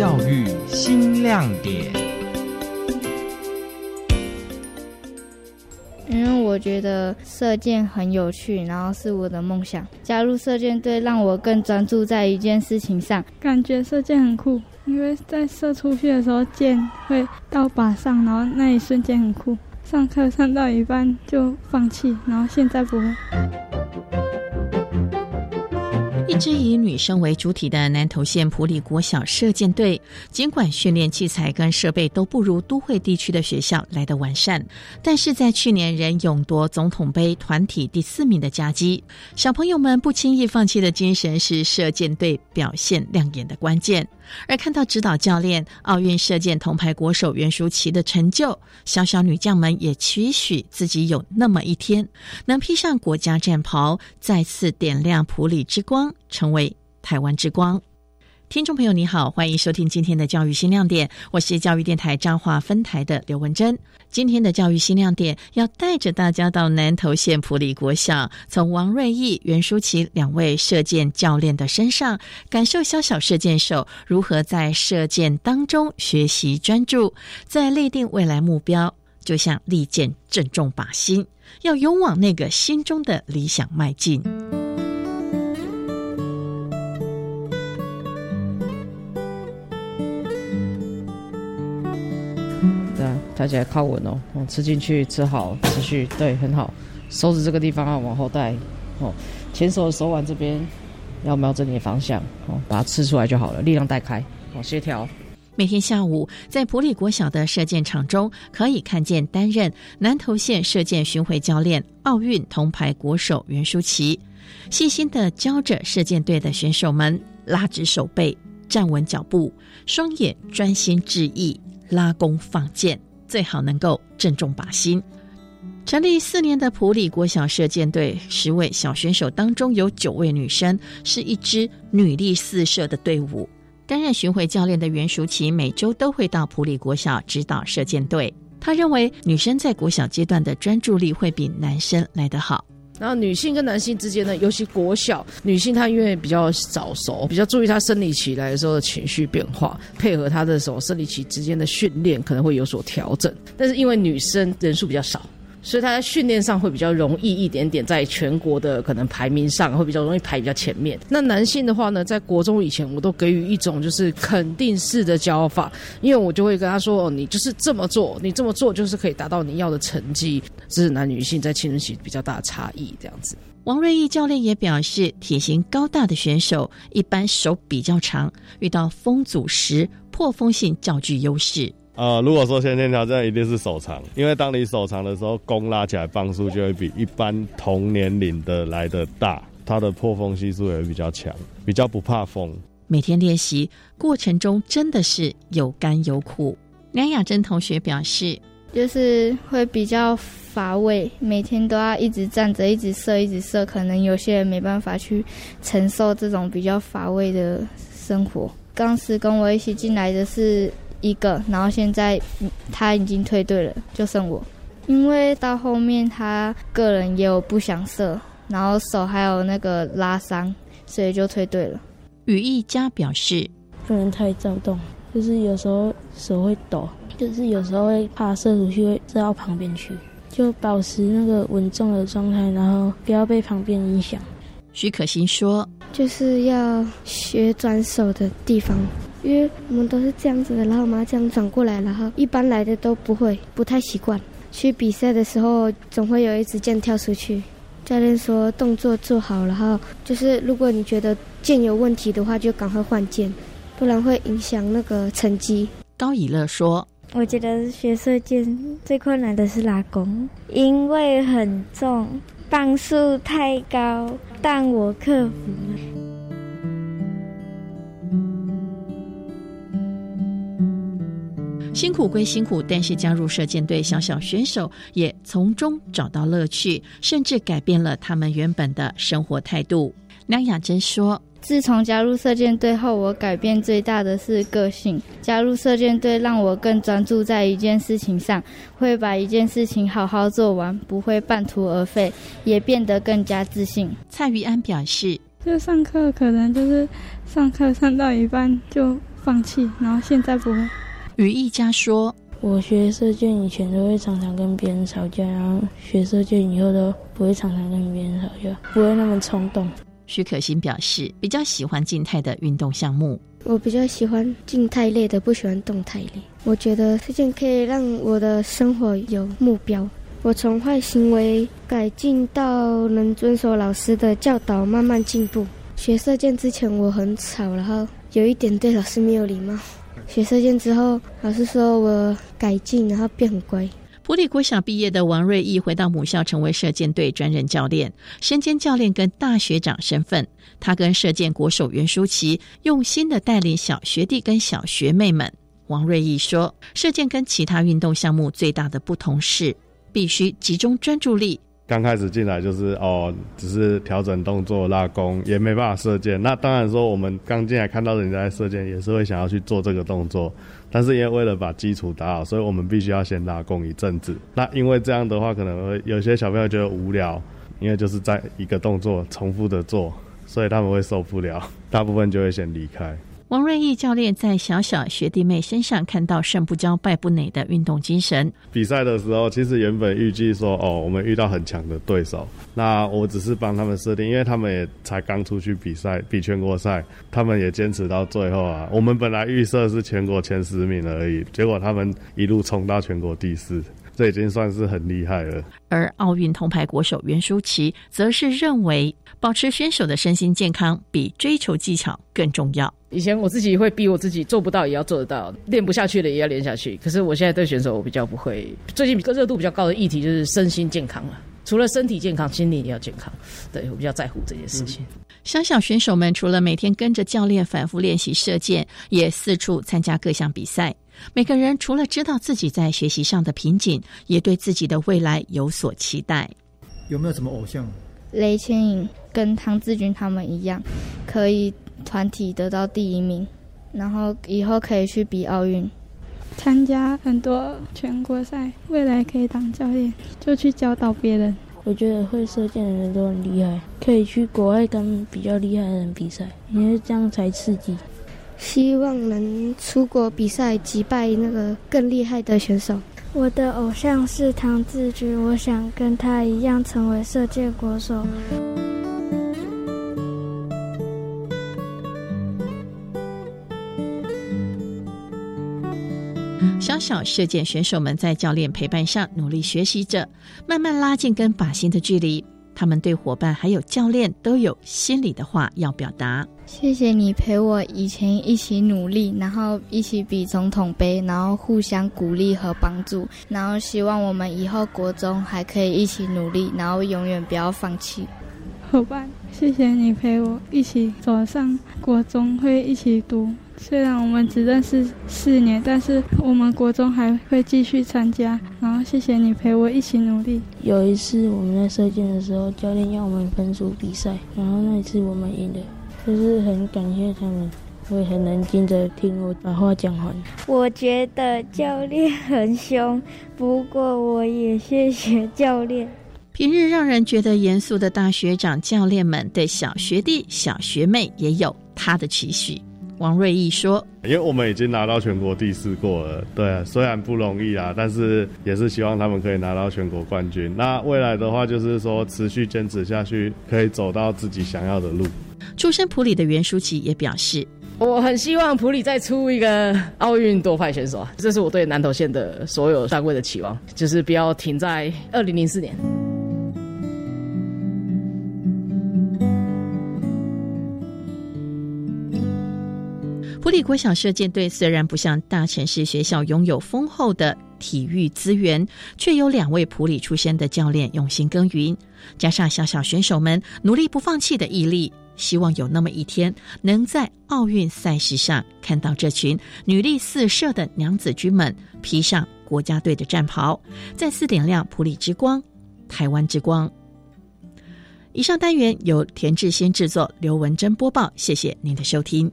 教育新亮点。因为我觉得射箭很有趣，然后是我的梦想。加入射箭队，让我更专注在一件事情上。感觉射箭很酷，因为在射出去的时候，箭会到靶上，然后那一瞬间很酷。上课上到一半就放弃，然后现在不会。一支以女生为主体的南投县普里国小射箭队，尽管训练器材跟设备都不如都会地区的学校来得完善，但是在去年仍勇夺总统杯团体第四名的佳绩。小朋友们不轻易放弃的精神是射箭队表现亮眼的关键。而看到指导教练奥运射箭铜牌国手袁淑琪的成就，小小女将们也期许自己有那么一天，能披上国家战袍，再次点亮普里之光，成为台湾之光。听众朋友，你好，欢迎收听今天的教育新亮点，我是教育电台彰化分台的刘文珍。今天的教育新亮点要带着大家到南投县普里国小，从王瑞义、袁淑琪两位射箭教练的身上，感受小小射箭手如何在射箭当中学习专注，在立定未来目标，就像利箭正中靶心，要勇往那个心中的理想迈进。抬起来靠稳哦，哦，吃进去吃好，持续对很好。手指这个地方要往后带，哦，前手的手腕这边要瞄准你的方向，哦，把它吃出来就好了，力量带开，哦，协调。每天下午在普里国小的射箭场中，可以看见担任南投县射箭巡回教练、奥运铜牌国手袁淑琪，细心的教着射箭队的选手们拉直手背，站稳脚步，双眼专心致意，拉弓放箭。最好能够正中靶心。成立四年的普里国小射箭队，十位小选手当中有九位女生，是一支女力四射的队伍。担任巡回教练的袁淑琪每周都会到普里国小指导射箭队。他认为女生在国小阶段的专注力会比男生来得好。然后女性跟男性之间呢，尤其国小女性，她因为比较早熟，比较注意她生理期来的时候的情绪变化，配合她的时候生理期之间的训练可能会有所调整。但是因为女生人数比较少。所以他在训练上会比较容易一点点，在全国的可能排名上会比较容易排比较前面。那男性的话呢，在国中以前我都给予一种就是肯定式的教法，因为我就会跟他说：“哦，你就是这么做，你这么做就是可以达到你要的成绩。”这是男女性在青春期比较大的差异，这样子。王瑞义教练也表示，体型高大的选手一般手比较长，遇到风阻时破风性较具优势。呃，如果说先天条件一定是手长，因为当你手长的时候，弓拉起来磅数就会比一般同年龄的来的大，它的破风系数也会比较强，比较不怕风。每天练习过程中真的是有甘有苦。梁雅珍同学表示，就是会比较乏味，每天都要一直站着，一直射，一直射，可能有些人没办法去承受这种比较乏味的生活。当时跟我一起进来的是。一个，然后现在他已经退队了，就剩我。因为到后面他个人也有不想射，然后手还有那个拉伤，所以就退队了。羽翼佳表示，不能太躁动，就是有时候手会抖，就是有时候会怕射出去会射到旁边去，就保持那个稳重的状态，然后不要被旁边影响。许可欣说，就是要学转手的地方。因为我们都是这样子的，然后我妈这样转过来，然后一般来的都不会，不太习惯。去比赛的时候，总会有一支箭跳出去。教练说动作做好，然后就是如果你觉得箭有问题的话，就赶快换箭，不然会影响那个成绩。高以乐说：“我觉得学射箭最困难的是拉弓，因为很重，磅数太高，但我克服了。”辛苦归辛苦，但是加入射箭队，小小选手也从中找到乐趣，甚至改变了他们原本的生活态度。梁雅珍说：“自从加入射箭队后，我改变最大的是个性。加入射箭队让我更专注在一件事情上，会把一件事情好好做完，不会半途而废，也变得更加自信。”蔡玉安表示：“就上课可能就是上课上到一半就放弃，然后现在不会。于一家说：“我学射箭以前都会常常跟别人吵架，然后学射箭以后都不会常常跟别人吵架，不会那么冲动。”徐可欣表示比较喜欢静态的运动项目。我比较喜欢静态类的，不喜欢动态类。我觉得射箭可以让我的生活有目标。我从坏行为改进到能遵守老师的教导，慢慢进步。学射箭之前我很吵，然后有一点对老师没有礼貌。学射箭之后，老师说我改进，然后变很乖。普里国小毕业的王瑞义回到母校，成为射箭队专任教练，身兼教练跟大学长身份。他跟射箭国手袁淑琪用心的带领小学弟跟小学妹们。王瑞义说：“射箭跟其他运动项目最大的不同是。”必须集中专注力。刚开始进来就是哦，只是调整动作、拉弓，也没办法射箭。那当然说，我们刚进来看到人家在射箭，也是会想要去做这个动作。但是因为为了把基础打好，所以我们必须要先拉弓一阵子。那因为这样的话，可能会有些小朋友觉得无聊，因为就是在一个动作重复的做，所以他们会受不了，大部分就会先离开。王瑞义教练在小小学弟妹身上看到“胜不骄，败不馁”的运动精神。比赛的时候，其实原本预计说，哦，我们遇到很强的对手，那我只是帮他们设定，因为他们也才刚出去比赛，比全国赛，他们也坚持到最后啊。我们本来预设是全国前十名而已，结果他们一路冲到全国第四。这已经算是很厉害了。而奥运铜牌国手袁舒淇则是认为，保持选手的身心健康比追求技巧更重要。以前我自己会逼我自己做不到也要做得到，练不下去了也要练下去。可是我现在对选手我比较不会。最近热度比较高的议题就是身心健康了，除了身体健康，心理也要健康。对我比较在乎这件事情。小小选手们除了每天跟着教练反复练习射箭，也四处参加各项比赛。每个人除了知道自己在学习上的瓶颈，也对自己的未来有所期待。有没有什么偶像？雷千颖跟唐志军他们一样，可以团体得到第一名，然后以后可以去比奥运，参加很多全国赛，未来可以当教练，就去教导别人。我觉得会射箭的人都很厉害，可以去国外跟比较厉害的人比赛，因为这样才刺激。希望能出国比赛，击败那个更厉害的选手。我的偶像是唐志军，我想跟他一样成为射箭国手。小小射箭选手们在教练陪伴下努力学习着，慢慢拉近跟靶心的距离。他们对伙伴还有教练都有心里的话要表达。谢谢你陪我以前一起努力，然后一起比总统杯，然后互相鼓励和帮助，然后希望我们以后国中还可以一起努力，然后永远不要放弃。伙伴，谢谢你陪我一起走上国中，会一起读。虽然我们只认识四年，但是我们国中还会继续参加。然后谢谢你陪我一起努力。有一次我们在射箭的时候，教练要我们分组比赛，然后那一次我们赢了，就是很感谢他们，会很冷静的听我把话讲完。我觉得教练很凶，不过我也谢谢教练。平日让人觉得严肃的大学长教练们，对小学弟、小学妹也有他的期许。王瑞义说：“因为我们已经拿到全国第四过了，对，虽然不容易啊，但是也是希望他们可以拿到全国冠军。那未来的话，就是说持续坚持下去，可以走到自己想要的路。”出身普里的袁淑琪也表示：“我很希望普里再出一个奥运夺牌选手啊，这是我对南投县的所有单位的期望，就是不要停在二零零四年。”国小射箭队虽然不像大城市学校拥有丰厚的体育资源，却有两位普里出身的教练用心耕耘，加上小小选手们努力不放弃的毅力，希望有那么一天能在奥运赛事上看到这群女力四射的娘子军们披上国家队的战袍，再次点亮普里之光、台湾之光。以上单元由田志先制作，刘文珍播报，谢谢您的收听。